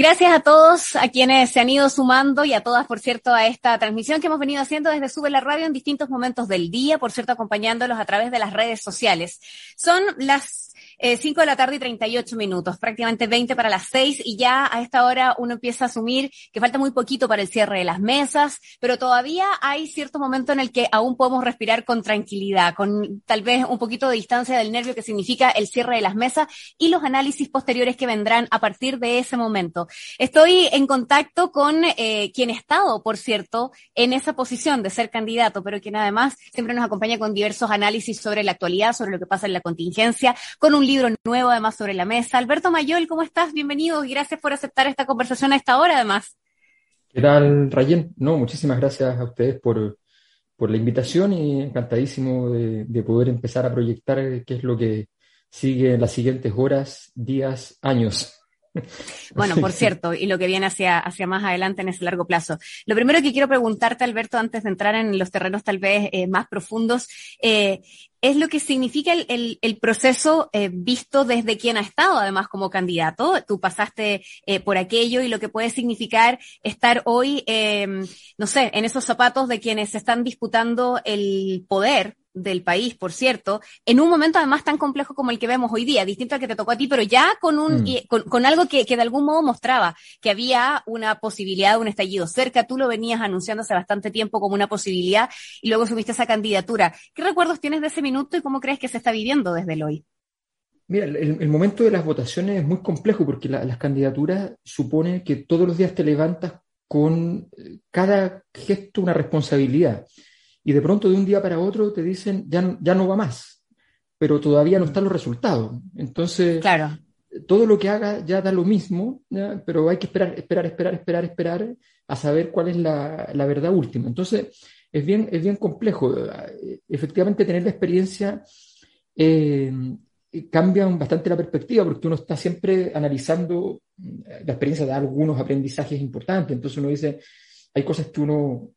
Gracias a todos, a quienes se han ido sumando y a todas, por cierto, a esta transmisión que hemos venido haciendo desde Sube la Radio en distintos momentos del día, por cierto, acompañándolos a través de las redes sociales. Son las 5 eh, de la tarde y 38 minutos, prácticamente 20 para las 6 y ya a esta hora uno empieza a asumir que falta muy poquito para el cierre de las mesas, pero todavía hay cierto momento en el que aún podemos respirar con tranquilidad, con tal vez un poquito de distancia del nervio que significa el cierre de las mesas y los análisis posteriores que vendrán a partir de ese momento. Estoy en contacto con eh, quien ha estado, por cierto, en esa posición de ser candidato, pero quien además siempre nos acompaña con diversos análisis sobre la actualidad, sobre lo que pasa en la contingencia, con un libro nuevo además sobre la mesa. Alberto Mayol, ¿cómo estás? Bienvenido y gracias por aceptar esta conversación a esta hora además. ¿Qué tal, Rayen? No, muchísimas gracias a ustedes por, la invitación y encantadísimo de, poder empezar a proyectar qué es lo que sigue en las siguientes horas, días, años. Bueno, por cierto, y lo que viene hacia, hacia más adelante en ese largo plazo. Lo primero que quiero preguntarte, Alberto, antes de entrar en los terrenos tal vez eh, más profundos, eh, es lo que significa el, el, proceso eh, visto desde quien ha estado además como candidato. Tú pasaste por aquello y lo que puede significar estar hoy, eh, no sé, en esos zapatos de quienes están disputando el poder del país, por cierto, en un momento además tan complejo como el que vemos hoy día, distinto al que te tocó a ti, pero ya con un, mm. con, algo que, que, de algún modo mostraba que había una posibilidad de un estallido cerca. Tú lo venías anunciando hace bastante tiempo como una posibilidad y luego subiste esa candidatura. ¿Qué recuerdos tienes de ese minuto y cómo crees que se está viviendo desde el hoy? Mira, el, momento de las votaciones es muy complejo porque las candidaturas suponen que todos los días te levantas con eh, cada gesto una responsabilidad y de pronto de un día para otro te dicen ya, ya no va más, pero todavía no están los resultados. Entonces, claro. todo lo que haga ya da lo mismo, pero hay que esperar, esperar, esperar, esperar, esperar a saber cuál es la, la verdad última. Entonces, es bien, es bien complejo. Efectivamente, tener la experiencia eh, cambia bastante la perspectiva porque uno está siempre analizando, la experiencia da algunos aprendizajes importantes. Entonces uno dice, hay cosas que uno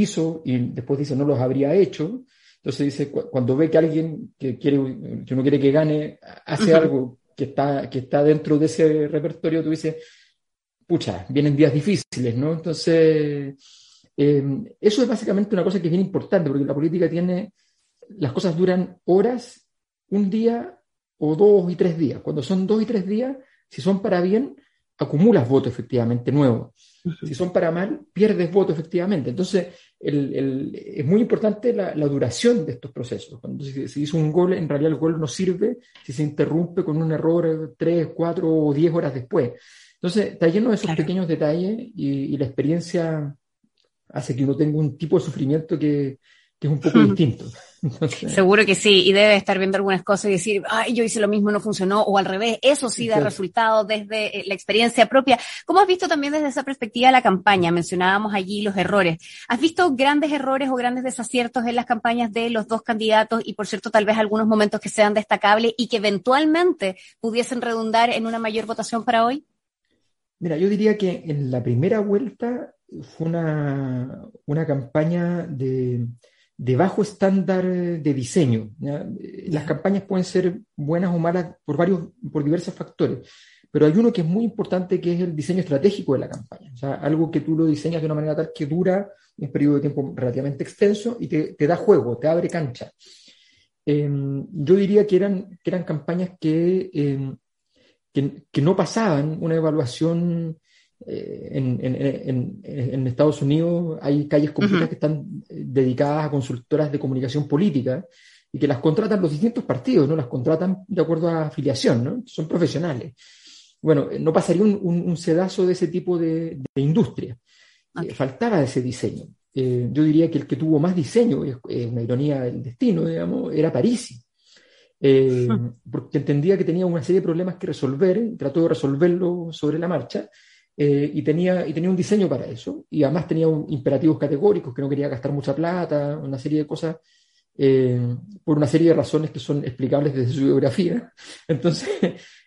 hizo y después dice no los habría hecho. Entonces dice, cuando ve que alguien que, quiere, que uno quiere que gane hace algo que está, que está dentro de ese repertorio, tú dices, pucha, vienen días difíciles, ¿no? Entonces, em, eso es básicamente una cosa que es bien importante, porque la política tiene, las cosas duran horas, un día o dos y tres días. Cuando son dos y tres días, si son para bien, acumulas votos efectivamente nuevos. Si son para mal, pierdes votos efectivamente. Entonces, es muy importante la, duración de estos procesos. Cuando se, hizo un gol, en realidad el gol no sirve si se interrumpe con un error tres, cuatro o diez horas después. Entonces, está lleno de esos pequeños detalles y, la experiencia hace que uno tenga un tipo de sufrimiento que es un poco distinto. Seguro que sí, y debe estar viendo algunas cosas y decir, ay, yo hice lo mismo, no funcionó, o al revés, eso sí da resultado desde eh, la experiencia propia. ¿Cómo has visto también desde esa perspectiva la campaña? Mencionábamos allí los errores. ¿Has visto grandes errores o grandes desaciertos en las campañas de los dos candidatos y, por cierto, tal vez algunos momentos que sean destacables y que eventualmente pudiesen redundar en una mayor votación para hoy? Mira, yo diría que en la primera vuelta fue una, una campaña de de bajo estándar de diseño. Las campañas pueden ser buenas o malas por varios, por diversos factores, pero hay uno que es muy importante que es el diseño estratégico de la campaña. O sea, algo que tú lo diseñas de una manera tal que dura un periodo de tiempo relativamente extenso y te, da juego, te abre cancha. Em, yo diría que eran, que eran campañas que, em, que, que, no pasaban una evaluación eh, en, Estados Unidos hay calles completas que están eh, dedicadas a consultoras de comunicación política y que las contratan los distintos partidos, ¿no? Las contratan de acuerdo a afiliación, ¿no? Son profesionales. Bueno, no pasaría un, sedazo de ese tipo de, industria. Eh, faltaba ese diseño. yo diría que el que tuvo más diseño, es, una ironía del destino, digamos, era Parisi. porque entendía que tenía una serie de problemas que resolver, trató de resolverlo sobre la marcha, eh, y, tenía, y tenía un diseño para eso, y además tenía un, imperativos categóricos, que no quería gastar mucha plata, una serie de cosas, eh, por una serie de razones que son explicables desde su biografía. Entonces,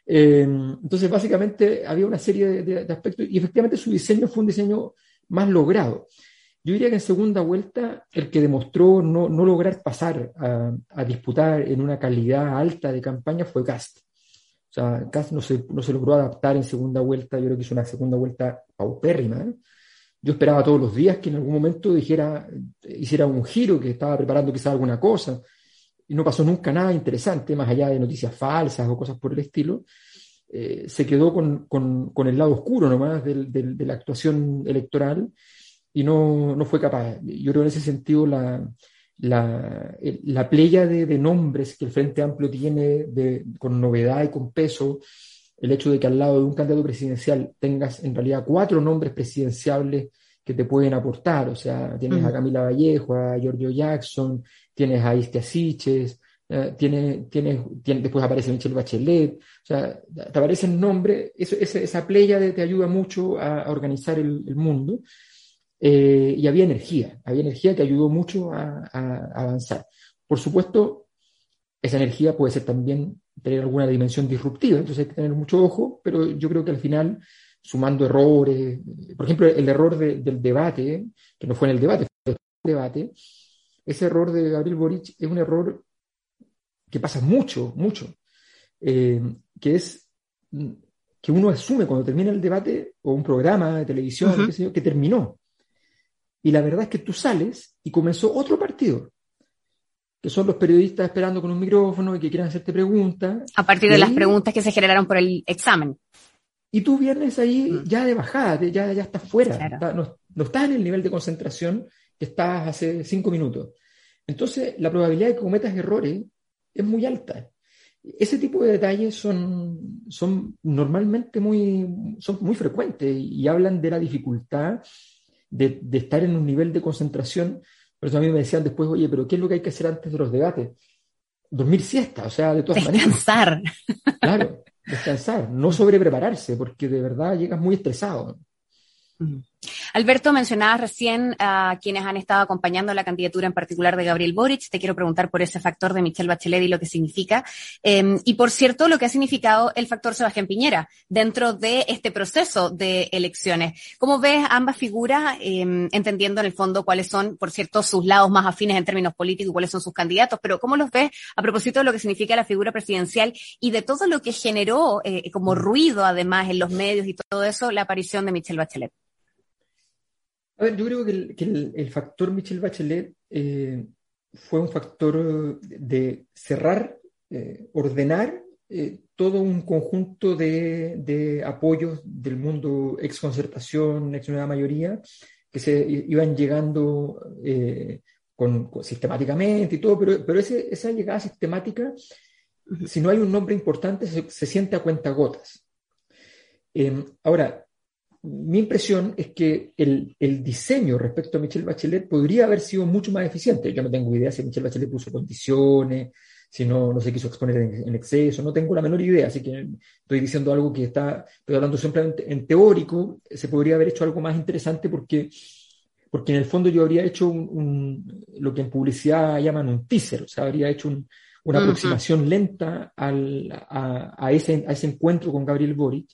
eh, entonces básicamente había una serie de, aspectos, y efectivamente su diseño fue un diseño más logrado. Yo diría que en segunda vuelta, el que demostró no, no lograr pasar a, disputar en una calidad alta de campaña fue Cast. O sea, casi no se, no se logró adaptar en segunda vuelta. Yo creo que hizo una segunda vuelta paupérrima. ¿eh? Yo esperaba todos los días que en algún momento dijera, hiciera un giro, que estaba preparando quizás alguna cosa. Y no pasó nunca nada interesante, más allá de noticias falsas o cosas por el estilo. Eh, se quedó con, con, con, el lado oscuro nomás del, del, de la actuación electoral y no, no, fue capaz. Yo creo en ese sentido la, la, la playa de, de, nombres que el Frente Amplio tiene de, con novedad y con peso, el hecho de que al lado de un candidato presidencial tengas en realidad cuatro nombres presidenciables que te pueden aportar, o sea, tienes a Camila Vallejo, a Giorgio Jackson, tienes a Istia Siches, eh, tiene, tiene, tiene, después aparece Michelle Bachelet, o sea, te aparecen nombres, eso, esa, esa playa te ayuda mucho a, a organizar el, el mundo. Eh, y había energía, había energía que ayudó mucho a, a, avanzar. Por supuesto, esa energía puede ser también tener alguna dimensión disruptiva, entonces hay que tener mucho ojo, pero yo creo que al final, sumando errores, por ejemplo, el error de, del debate, que no fue en el debate, fue en el debate, ese error de Gabriel Boric es un error que pasa mucho, mucho, eh, que es que uno asume cuando termina el debate o un programa de televisión, uh -huh. que terminó. Y la verdad es que tú sales y comenzó otro partido, que son los periodistas esperando con un micrófono y que quieren hacerte preguntas. A partir de ahí, las preguntas que se generaron por el examen. Y tú vienes ahí mm. ya de bajada, ya, ya estás fuera, claro. está, no, no, estás en el nivel de concentración que estabas hace cinco minutos. Entonces, la probabilidad de que cometas errores es muy alta. Ese tipo de detalles son, son normalmente muy, son muy frecuentes y hablan de la dificultad de, de, estar en un nivel de concentración. Por eso a mí me decían después, oye, pero ¿qué es lo que hay que hacer antes de los debates? Dormir siesta, o sea, de todas descansar. maneras. Descansar. Claro, descansar, no sobreprepararse, porque de verdad llegas muy estresado. Alberto, mencionabas recién a quienes han estado acompañando la candidatura en particular de Gabriel Boric. Te quiero preguntar por ese factor de Michelle Bachelet y lo que significa. Eh, y por cierto, lo que ha significado el factor Sebastián Piñera dentro de este proceso de elecciones. ¿Cómo ves ambas figuras, eh, entendiendo en el fondo cuáles son, por cierto, sus lados más afines en términos políticos, cuáles son sus candidatos? Pero ¿cómo los ves a propósito de lo que significa la figura presidencial y de todo lo que generó eh, como ruido, además, en los medios y todo eso, la aparición de Michelle Bachelet? A ver, yo creo que el, que el, el factor Michelle Bachelet eh, fue un factor de cerrar, eh, ordenar eh, todo un conjunto de, de, apoyos del mundo ex concertación, ex nueva mayoría, que se iban llegando con, con, sistemáticamente y todo, pero, pero ese, esa llegada sistemática, si no hay un nombre importante, se, se siente a cuenta gotas. ahora, mi impresión es que el, el, diseño respecto a Michelle Bachelet podría haber sido mucho más eficiente. Yo no tengo idea si Michelle Bachelet puso condiciones, si no, no se quiso exponer en, en, exceso, no tengo la menor idea, así que estoy diciendo algo que está, estoy hablando simplemente en teórico, se podría haber hecho algo más interesante porque, porque en el fondo yo habría hecho un, un, lo que en publicidad llaman un teaser, o sea, habría hecho un, una uh -huh. aproximación lenta al, a, a, ese, a ese encuentro con Gabriel Boric.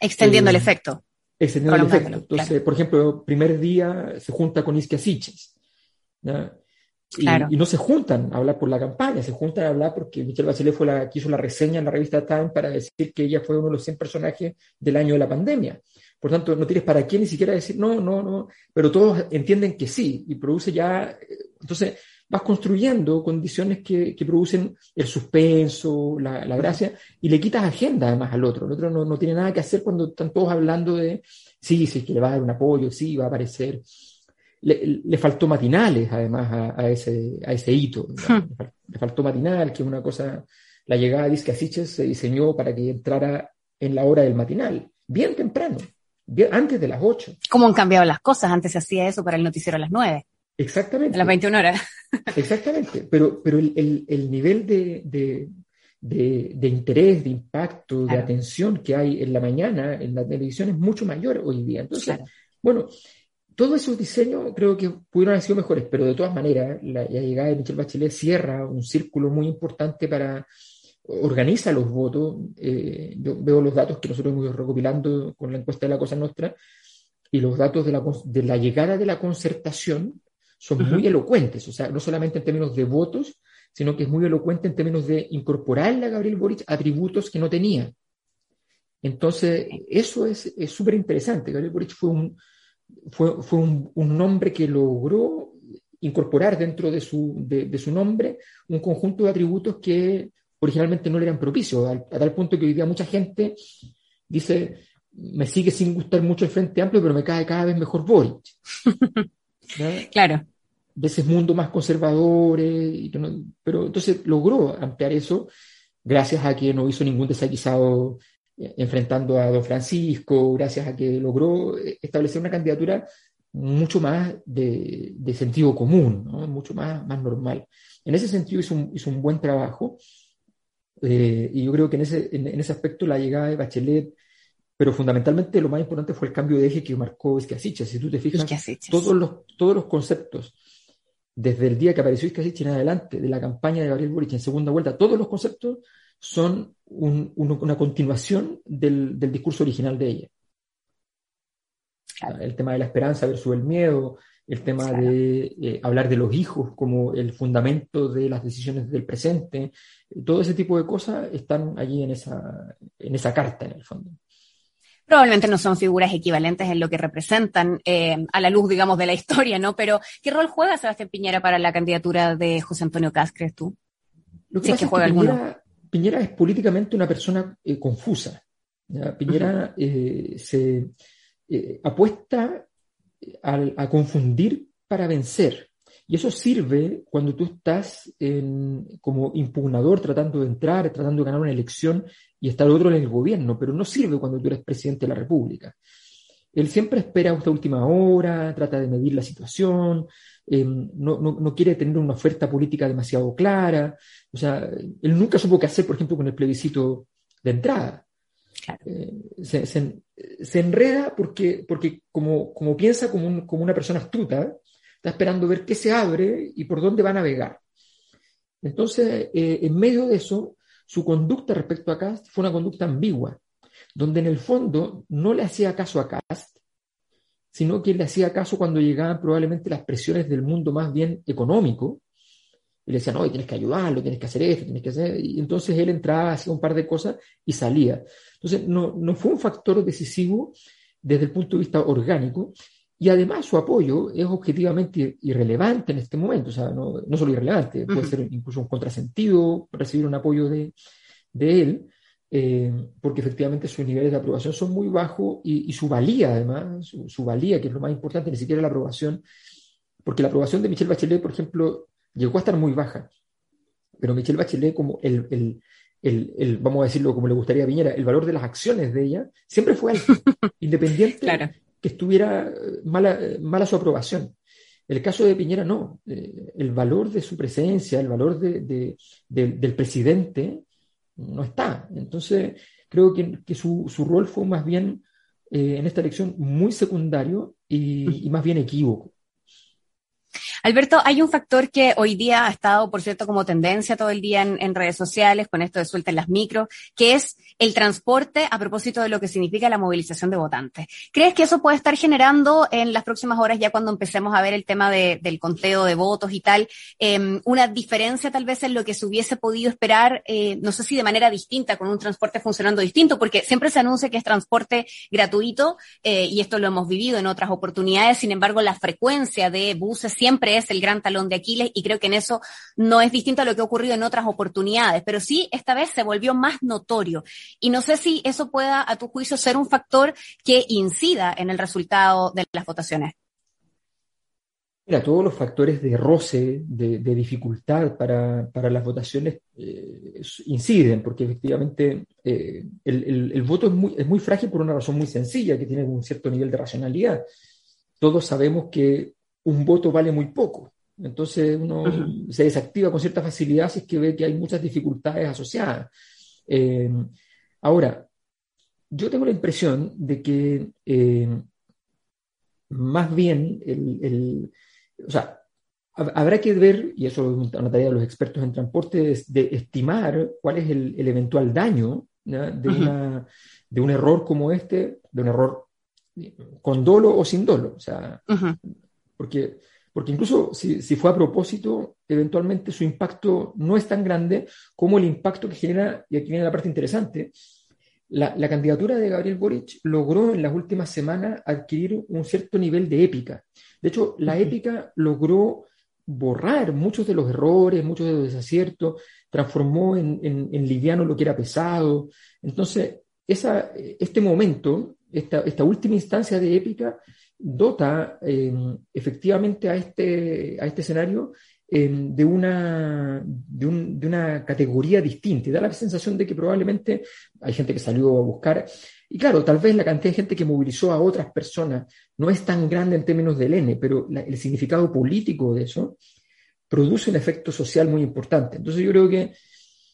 Extendiendo eh, el efecto extendiendo el efecto. Entonces, claro. por ejemplo, primer día se junta con Isquia Siches. Y, claro. y, no se juntan a hablar por la campaña, se juntan a hablar porque Michelle Bachelet fue la que hizo la reseña en la revista Time para decir que ella fue uno de los 100 personajes del año de la pandemia. Por tanto, no tienes para qué ni siquiera decir no, no, no, pero todos entienden que sí y produce ya. Entonces, vas construyendo condiciones que, que producen el suspenso, la, la, gracia, y le quitas agenda además al otro. El otro no, no, tiene nada que hacer cuando están todos hablando de, sí, sí, que le va a dar un apoyo, sí, va a aparecer. Le, le faltó matinales además a, a, ese, a ese hito. Hmm. Le faltó matinal, que es una cosa, la llegada de Iscasiches se diseñó para que entrara en la hora del matinal, bien temprano, bien, antes de las 8. ¿Cómo han cambiado las cosas? Antes se hacía eso para el noticiero a las 9. Exactamente. A las 21 horas. Exactamente, pero, pero el, el, el nivel de, de, de, de, interés, de impacto, claro. de atención que hay en la mañana en la televisión es mucho mayor hoy día. Entonces, claro. bueno, todos esos diseños creo que pudieron haber sido mejores, pero de todas maneras, la, la llegada de Michelle Bachelet cierra un círculo muy importante para organiza los votos. Eh, yo veo los datos que nosotros hemos ido recopilando con la encuesta de la Cosa Nuestra y los datos de la, de la llegada de la concertación son uh -huh. muy elocuentes, o sea, no solamente en términos de votos, sino que es muy elocuente en términos de incorporarle a Gabriel Boric atributos que no tenía. Entonces, eso es súper interesante. Gabriel Boric fue, un, fue, fue un, un, nombre que logró incorporar dentro de su, de, su nombre un conjunto de atributos que originalmente no le eran propicios, a, a tal punto que hoy día mucha gente dice, me sigue sin gustar mucho el Frente Amplio, pero me cae cada vez mejor Boric. Claro. De ese mundo más conservadores, pero entonces logró ampliar eso gracias a que no hizo ningún desaguisado eh, enfrentando a don Francisco, gracias a que logró eh, establecer una candidatura mucho más de, sentido común, mucho más, más normal. En ese sentido hizo un, hizo un buen trabajo eh, y yo creo que en ese, en ese aspecto la llegada de Bachelet pero fundamentalmente lo más importante fue el cambio de eje que marcó Iscasicha. Si tú te fijas, todos los, todos los conceptos, desde el día que apareció Iscasicha en adelante, de la campaña de Gabriel Boric en segunda vuelta, todos los conceptos son una continuación del, discurso original de ella. El tema de la esperanza versus el miedo, el tema de eh, hablar de los hijos como el fundamento de las decisiones del presente, todo ese tipo de cosas están allí en esa, en esa carta, en el fondo probablemente no son figuras equivalentes en lo que representan eh, a la luz, digamos, de la historia, ¿no? Pero, ¿qué rol juega Sebastián Piñera para la candidatura de José Antonio Caz, crees tú? Lo que pasa es que Piñera, es políticamente una persona eh, confusa. Piñera eh, se apuesta a confundir para vencer. Y eso sirve cuando tú estás como impugnador tratando de entrar, tratando de ganar una elección y está el otro en el gobierno, pero no sirve cuando tú eres presidente de la República. Él siempre espera hasta última hora, trata de medir la situación, eh, no, quiere tener una oferta política demasiado clara. O sea, él nunca supo qué hacer, por ejemplo, con el plebiscito de entrada. Eh, se, enreda porque, porque como, como piensa como, como, una persona astuta, está esperando ver qué se abre y por dónde va a navegar. Entonces, eh, en medio de eso, su conducta respecto a Cast fue una conducta ambigua, donde en el fondo no le hacía caso a Cast, sino que le hacía caso cuando llegaban probablemente las presiones del mundo más bien económico, y le decían, no, tienes que ayudarlo, tienes que hacer esto, tienes que hacer... Y entonces él entraba, hacía un par de cosas y salía. Entonces, no, no fue un factor decisivo desde el punto de vista orgánico, y además su apoyo es objetivamente irrelevante en este momento, o sea, no, no solo irrelevante, puede ser incluso un contrasentido recibir un apoyo de, de él, eh, porque efectivamente sus niveles de aprobación son muy bajos y, su valía, además, su, valía, que es lo más importante, ni siquiera la aprobación, porque la aprobación de Michelle Bachelet, por ejemplo, llegó a estar muy baja, pero Michelle Bachelet como el, el el, el, vamos a decirlo como le gustaría a Piñera, el valor de las acciones de ella siempre fue alto, independiente claro que estuviera eh, mala, eh, mala su aprobación. El caso de Piñera no. Eh, el valor de su presencia, el valor de, del presidente no está. Entonces, creo que, que su, su, rol fue más bien en esta elección muy secundario y, y más bien equívoco. Alberto, hay un factor que hoy día ha estado, por cierto, como tendencia todo el día en, redes sociales, con esto de suelta en las micros, que es el transporte a propósito de lo que significa la movilización de votantes. ¿Crees que eso puede estar generando en las próximas horas, ya cuando empecemos a ver el tema del conteo de votos y tal, em, una diferencia tal vez en lo que se hubiese podido esperar, eh, no sé si de manera distinta, con un transporte funcionando distinto, porque siempre se anuncia que es transporte gratuito eh, y esto lo hemos vivido en otras oportunidades, sin embargo, la frecuencia de buses siempre es el gran talón de Aquiles y creo que en eso no es distinto a lo que ha ocurrido en otras oportunidades, pero sí esta vez se volvió más notorio. Y no sé si eso pueda, a tu juicio, ser un factor que incida en el resultado de las votaciones. Mira, todos los factores de roce, de, dificultad para, las votaciones eh, inciden, porque efectivamente eh, el, voto es muy, es muy frágil por una razón muy sencilla, que tiene un cierto nivel de racionalidad. Todos sabemos que un voto vale muy poco. Entonces uno se desactiva con cierta facilidad si es que ve que hay muchas dificultades asociadas. Eh, ahora, yo tengo la impresión de que eh, más bien el, o sea, habrá que ver, y eso es una tarea de los expertos en transporte, de estimar cuál es el, eventual daño de, una, de, un error como este, de un error con dolo o sin dolo. O sea, porque porque incluso si, fue a propósito, eventualmente su impacto no es tan grande como el impacto que genera, y aquí viene la parte interesante, la, candidatura de Gabriel Boric logró en las últimas semanas adquirir un cierto nivel de épica. De hecho, la épica logró borrar muchos de los errores, muchos de los desaciertos, transformó en, en, liviano lo que era pesado. Entonces, esa, este momento, esta, esta última instancia de épica, dota em, efectivamente a este, a este escenario em, de, una, de, un, de, una categoría distinta y da la sensación de que probablemente hay gente que salió a buscar. Y claro, tal vez la cantidad de gente que movilizó a otras personas no es tan grande en términos del N, pero el significado político de eso produce un efecto social muy importante. Entonces yo creo que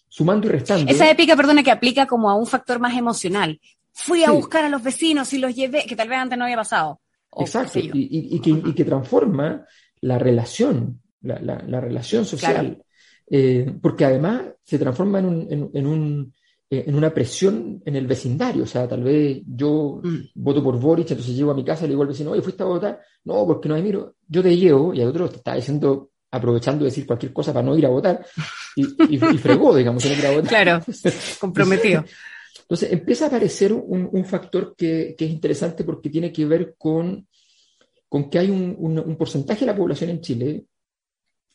sumando y restando. Esa épica, perdona, que aplica como a un factor más emocional. Fui a buscar a los vecinos y los llevé, que tal vez antes no había pasado. Exacto, y, que, transforma la relación, la, relación social, eh, porque además se transforma en, un, en, un, eh, en, una presión en el vecindario, o sea, tal vez yo mm. voto por Boric, entonces llego a mi casa y le digo al vecino, oye, ¿fuiste a votar? No, porque no hay miro, yo te llevo, y a otro te está diciendo, aprovechando de decir cualquier cosa para no ir a votar, y, fregó, digamos, no ir a votar. Claro, comprometido. Entonces empieza a aparecer un, factor que, es interesante porque tiene que ver con, con que hay un, porcentaje de la población en Chile,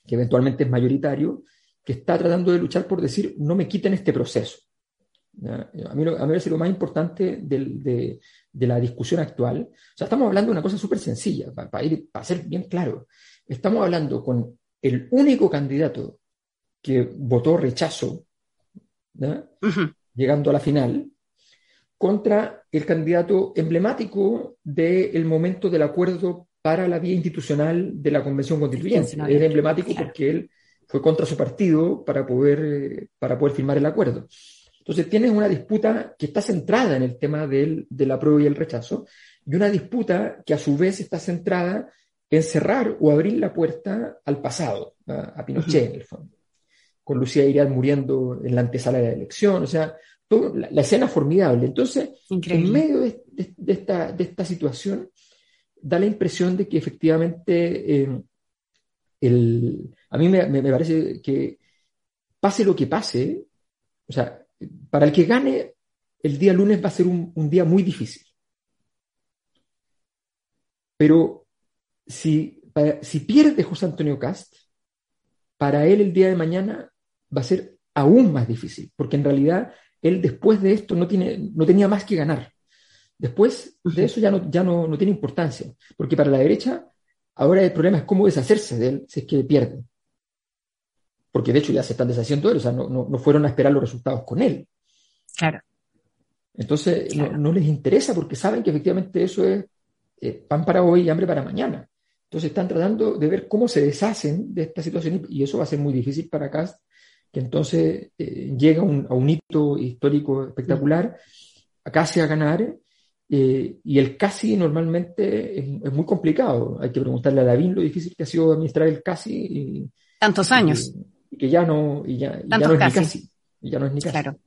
que eventualmente es mayoritario, que está tratando de luchar por decir, no me quiten este proceso. A mí, a mí me parece lo más importante de, la discusión actual. O sea, estamos hablando de una cosa súper sencilla, para, ir, para ser bien claro. Estamos hablando con el único candidato que votó rechazo. Llegando a la final, contra el candidato emblemático del momento del acuerdo para la vía institucional de la Convención Constituyente. Es emblemático porque él fue contra su partido para poder, para poder firmar el acuerdo. Entonces tienes una disputa que está centrada en el tema del, del apruebo y el rechazo, y una disputa que a su vez está centrada en cerrar o abrir la puerta al pasado, a, Pinochet en el fondo con Lucía Iriad muriendo en la antesala de la elección, o sea, la, escena formidable. Entonces, en medio de, esta, situación, da la impresión de que efectivamente eh, a mí me, parece que pase lo que pase, o sea, para el que gane, el día lunes va a ser un, día muy difícil. Pero si, si pierde José Antonio Cast, para él el día de mañana va a ser aún más difícil, porque en realidad él después de esto no, tiene, no tenía más que ganar. Después de eso ya, no, ya no, no tiene importancia, porque para la derecha ahora el problema es cómo deshacerse de él si es que pierde. Porque de hecho ya se están deshaciendo de él, o sea, no, no, fueron a esperar los resultados con él. Claro. Entonces No, les interesa porque saben que efectivamente eso es eh, pan para hoy y hambre para mañana. Entonces están tratando de ver cómo se deshacen de esta situación y eso va a ser muy difícil para Cast que entonces eh, llega a un hito histórico espectacular, casi a ganar, eh, y el casi normalmente es, muy complicado. Hay que preguntarle a David lo difícil que ha sido administrar el casi. Y, Tantos años. Y, que ya no, y ya, no es ni casi. Y ya no es ni casi. Claro.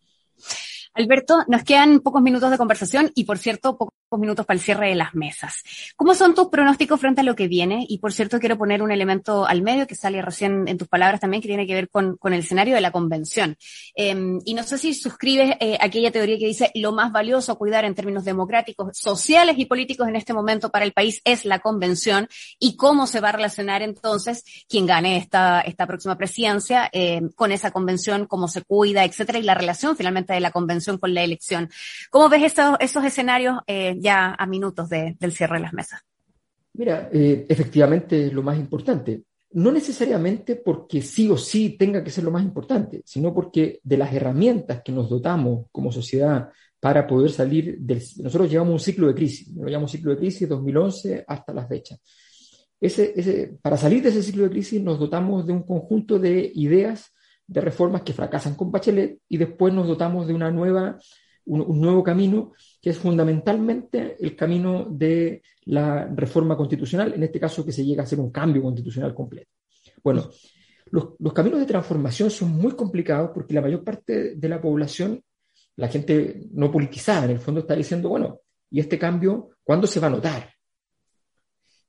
Alberto, nos quedan pocos minutos de conversación y, por cierto, pocos minutos para el cierre de las mesas. ¿Cómo son tus pronósticos frente a lo que viene? Y, por cierto, quiero poner un elemento al medio que sale recién en tus palabras también, que tiene que ver con, el escenario de la convención. Em, y no sé si suscribes eh, aquella teoría que dice lo más valioso a cuidar en términos democráticos, sociales y políticos en este momento para el país es la convención y cómo se va a relacionar entonces quien gane esta, esta próxima presidencia em, con esa convención, cómo se cuida, etcétera, y la relación finalmente de la convención con la elección. ¿Cómo ves esos, esos escenarios eh, ya a minutos del cierre de las mesas? Mira, eh, efectivamente es lo más importante. No necesariamente porque sí o sí tenga que ser lo más importante, sino porque de las herramientas que nos dotamos como sociedad para poder salir del... Nosotros llevamos un ciclo de crisis, lo llamamos ciclo de crisis 2011 hasta la fecha. Ese, ese, para salir de ese ciclo de crisis nos dotamos de un conjunto de ideas de reformas que fracasan con Bachelet y después nos dotamos de una nueva, un, nuevo camino que es fundamentalmente el camino de la reforma constitucional, en este caso que se llega a hacer un cambio constitucional completo. Bueno, los, los caminos de transformación son muy complicados porque la mayor parte de la población, la gente no politizada en el fondo está diciendo, bueno, ¿y este cambio cuándo se va a notar?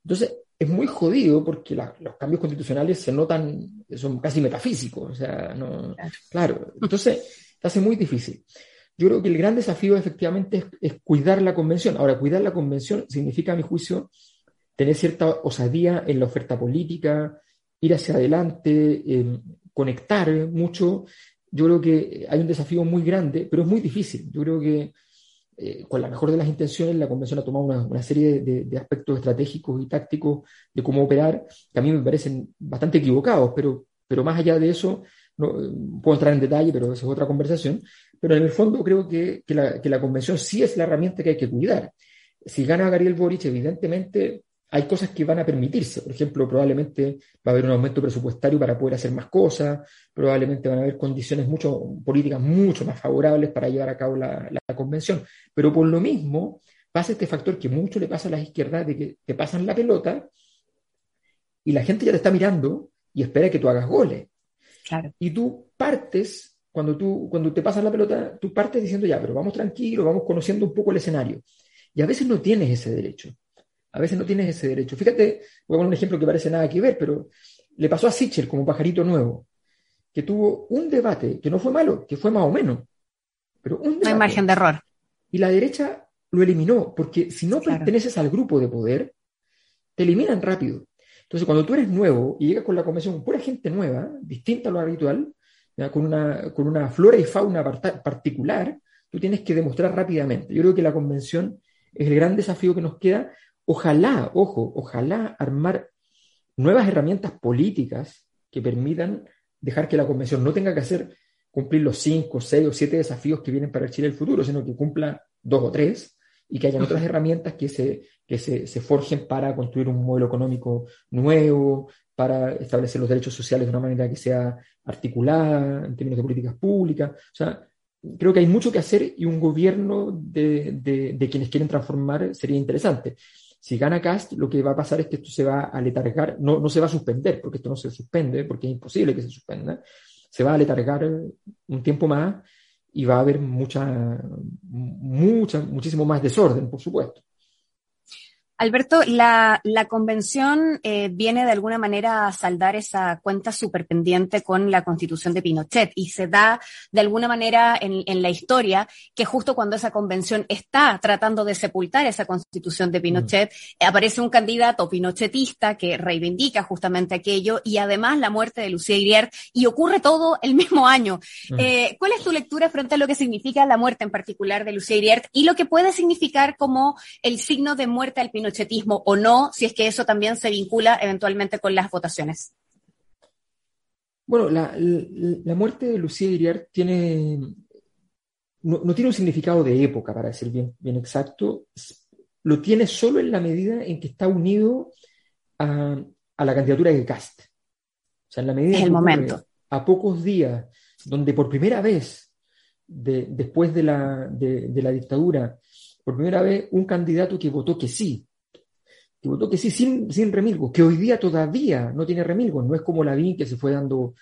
Entonces, es muy jodido porque los cambios constitucionales se notan, son casi metafísicos, o sea, no, claro, entonces hace muy difícil. Yo creo que el gran desafío efectivamente es, cuidar la convención. Ahora, cuidar la convención significa, a mi juicio, tener cierta osadía en la oferta política, ir hacia adelante, eh, conectar mucho. Yo creo que hay un desafío muy grande, pero es muy difícil. Yo creo que eh, con la mejor de las intenciones, la Convención ha tomado una, serie de, aspectos estratégicos y tácticos de cómo operar, que a mí me parecen bastante equivocados, pero, pero más allá de eso, no, puedo entrar en detalle, pero esa es otra conversación. Pero en el fondo creo que, que, la, que la Convención sí es la herramienta que hay que cuidar. Si gana Gabriel Boric, evidentemente hay cosas que van a permitirse. Por ejemplo, probablemente va a haber un aumento presupuestario para poder hacer más cosas, probablemente van a haber condiciones mucho, políticas mucho más favorables para llevar a cabo la, convención. Pero por lo mismo pasa este factor que mucho le pasa a las izquierdas de que te pasan la pelota y la gente ya te está mirando y espera que tú hagas goles. Y tú partes, cuando, tú, cuando te pasan la pelota, tú partes diciendo ya, pero vamos tranquilo, vamos conociendo un poco el escenario. Y a veces no tienes ese derecho. A veces no tienes ese derecho. Fíjate, voy a poner un ejemplo que parece nada que ver, pero le pasó a Sichel como pajarito nuevo, que tuvo un debate que no fue malo, que fue más o menos. Pero un no hay margen de error. Y la derecha lo eliminó, porque si no perteneces al grupo de poder, te eliminan rápido. Entonces, cuando tú eres nuevo y llegas con la convención con pura gente nueva, distinta a lo habitual, con una, con una flora y fauna particular, tú tienes que demostrar rápidamente. Yo creo que la convención es el gran desafío que nos queda. Ojalá, ojo, ojalá armar nuevas herramientas políticas que permitan dejar que la convención no tenga que hacer cumplir los cinco, seis o siete desafíos que vienen para el Chile del futuro, sino que cumpla dos o tres y que haya otras herramientas que se, que se, se, forjen para construir un modelo económico nuevo, para establecer los derechos sociales de una manera que sea articulada en términos de políticas públicas. O sea, creo que hay mucho que hacer y un gobierno de, de, de quienes quieren transformar sería interesante. Si gana Cast, lo que va a pasar es que esto se va a letargar, no, no se va a suspender, porque esto no se suspende, porque es imposible que se suspenda, se va a letargar un tiempo más y va a haber mucha, mucha, muchísimo más desorden, por supuesto. Alberto, la, la convención eh, viene de alguna manera a saldar esa cuenta superpendiente con la constitución de Pinochet y se da de alguna manera en, en, la historia que justo cuando esa convención está tratando de sepultar esa constitución de Pinochet, mm. aparece un candidato pinochetista que reivindica justamente aquello y además la muerte de Lucía Iriart y ocurre todo el mismo año. Mm. Eh, ¿Cuál es tu lectura frente a lo que significa la muerte en particular de Lucía Iriart y lo que puede significar como el signo de muerte al Pinochet? Pinochetismo o no, si es que eso también se vincula eventualmente con las votaciones. Bueno, la, muerte de Lucía Iriart tiene, no, tiene un significado de época, para decir bien, bien exacto, lo tiene solo en la medida en que está unido a, la candidatura de Cast. O sea, en la medida es el momento. a pocos días, donde por primera vez, después de la, de la dictadura, por primera vez un candidato que votó que sí, que votó que sí, sin, sin remilgos, que hoy día todavía no tiene remilgos, no es como la DIN que se fue dando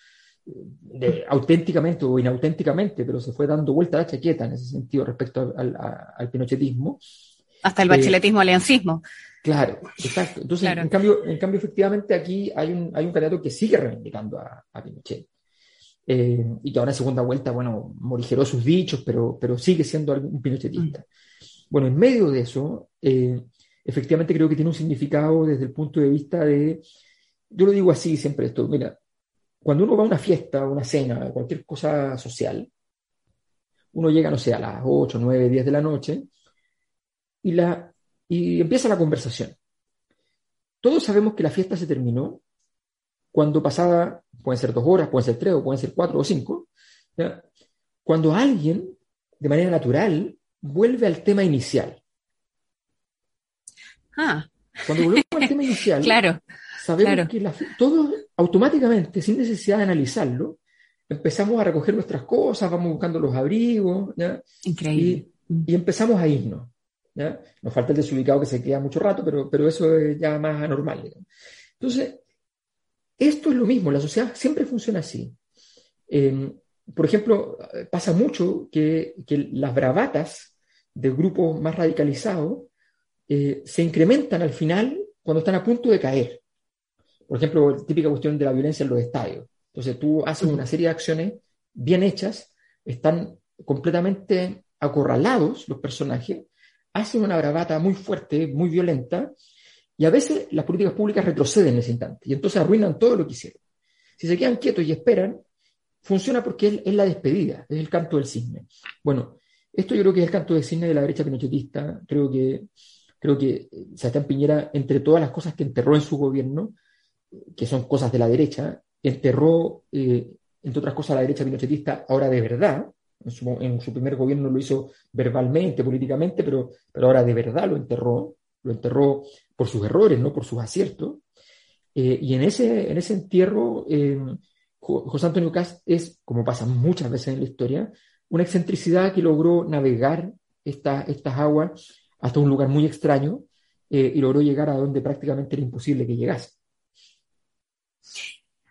eh, auténticamente o inauténticamente, pero se fue dando vuelta a la chaqueta en ese sentido respecto al, pinochetismo. Hasta el bacheletismo aliancismo. Claro, exacto. Entonces, En, cambio, en cambio, efectivamente, aquí hay un, hay un candidato que sigue reivindicando a, Pinochet. Eh, y que ahora en segunda vuelta, bueno, morigeró sus dichos, pero, pero sigue siendo un pinochetista. Mm. Bueno, en medio de eso, eh, efectivamente creo que tiene un significado desde el punto de vista de, yo lo digo así siempre esto, mira, cuando uno va a una fiesta, a una cena, cualquier cosa social, uno llega, no sé, a las 8, 9, 10 de la noche y, la, y empieza la conversación. Todos sabemos que la fiesta se terminó cuando pasaba, pueden ser dos horas, pueden ser tres, o pueden ser cuatro o cinco, cuando alguien, de manera natural, vuelve al tema inicial. Ah. Cuando volvemos al tema inicial, claro, sabemos que todos automáticamente, sin necesidad de analizarlo, empezamos a recoger nuestras cosas, vamos buscando los abrigos, Increíble. Y, empezamos a irnos. Nos falta el desubicado que se queda mucho rato, pero, pero eso es ya más anormal. Entonces, esto es lo mismo, la sociedad siempre funciona así. Em, por ejemplo, pasa mucho que, que las bravatas de grupos más radicalizados eh, se incrementan al final cuando están a punto de caer. Por ejemplo, típica cuestión de la violencia en los estadios. Entonces tú haces una serie de acciones bien hechas, están completamente acorralados los personajes, hacen una bravata muy fuerte, muy violenta, y a veces las políticas públicas retroceden en ese instante, y entonces arruinan todo lo que hicieron. Si se quedan quietos y esperan, funciona porque es, la despedida, es el canto del cisne. Bueno, esto yo creo que es el canto del cisne de la derecha pinochetista, creo que, creo que eh, Sebastián Piñera, entre todas las cosas que enterró en su gobierno, que son cosas de la derecha, enterró, eh, entre otras cosas, a la derecha pinochetista ahora de verdad, en su, primer gobierno lo hizo verbalmente, políticamente, pero, pero ahora de verdad lo enterró, lo enterró por sus errores, no por sus aciertos. Eh, y en ese, en ese entierro, eh, José Antonio Cast es, como pasa muchas veces en la historia, una excentricidad que logró navegar estas aguas hasta un lugar muy extraño eh, y logró llegar a donde prácticamente era imposible que llegase.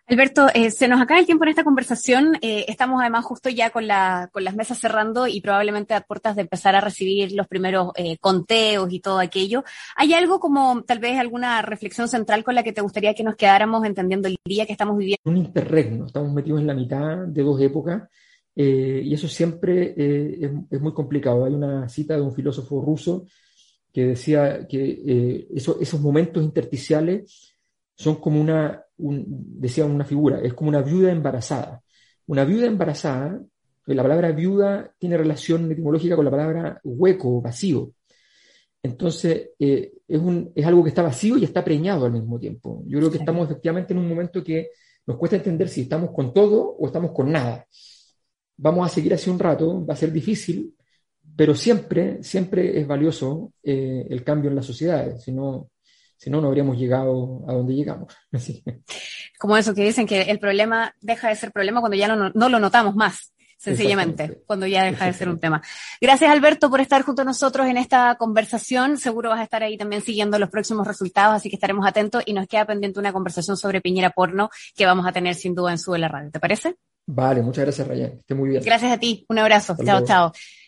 Alberto, eh, se nos acaba el tiempo en esta conversación. Eh, estamos además justo ya con, la, con las mesas cerrando y probablemente a puertas de empezar a recibir los primeros eh, conteos y todo aquello. ¿Hay algo como tal vez alguna reflexión central con la que te gustaría que nos quedáramos entendiendo el día que estamos viviendo? Un interregno, estamos metidos en la mitad de dos épocas y eso siempre es, muy complicado. Hay una cita de un filósofo ruso que decía que esos momentos intersticiales son como una, decía una figura, es como una viuda embarazada. Una viuda embarazada, la palabra viuda tiene relación etimológica con la palabra hueco, vacío. Entonces, eh, es, un, es algo que está vacío y está preñado al mismo tiempo. Yo creo que estamos efectivamente en un momento que nos cuesta entender si estamos con todo o estamos con nada. Vamos a seguir así un rato, va a ser difícil, pero siempre, siempre es valioso eh, el cambio en las sociedades. Si no, si no, no habríamos llegado a donde llegamos. Como eso que dicen que el problema deja de ser problema cuando ya no, no lo notamos más sencillamente, cuando ya deja de ser un tema. Gracias, Alberto, por estar junto a nosotros en esta conversación. Seguro vas a estar ahí también siguiendo los próximos resultados, así que estaremos atentos y nos queda pendiente una conversación sobre Piñera Porno que vamos a tener sin duda en su la radio. ¿Te parece? Vale, muchas gracias, Ryan. Esté muy bien. Gracias a ti. Un abrazo. chao, chao.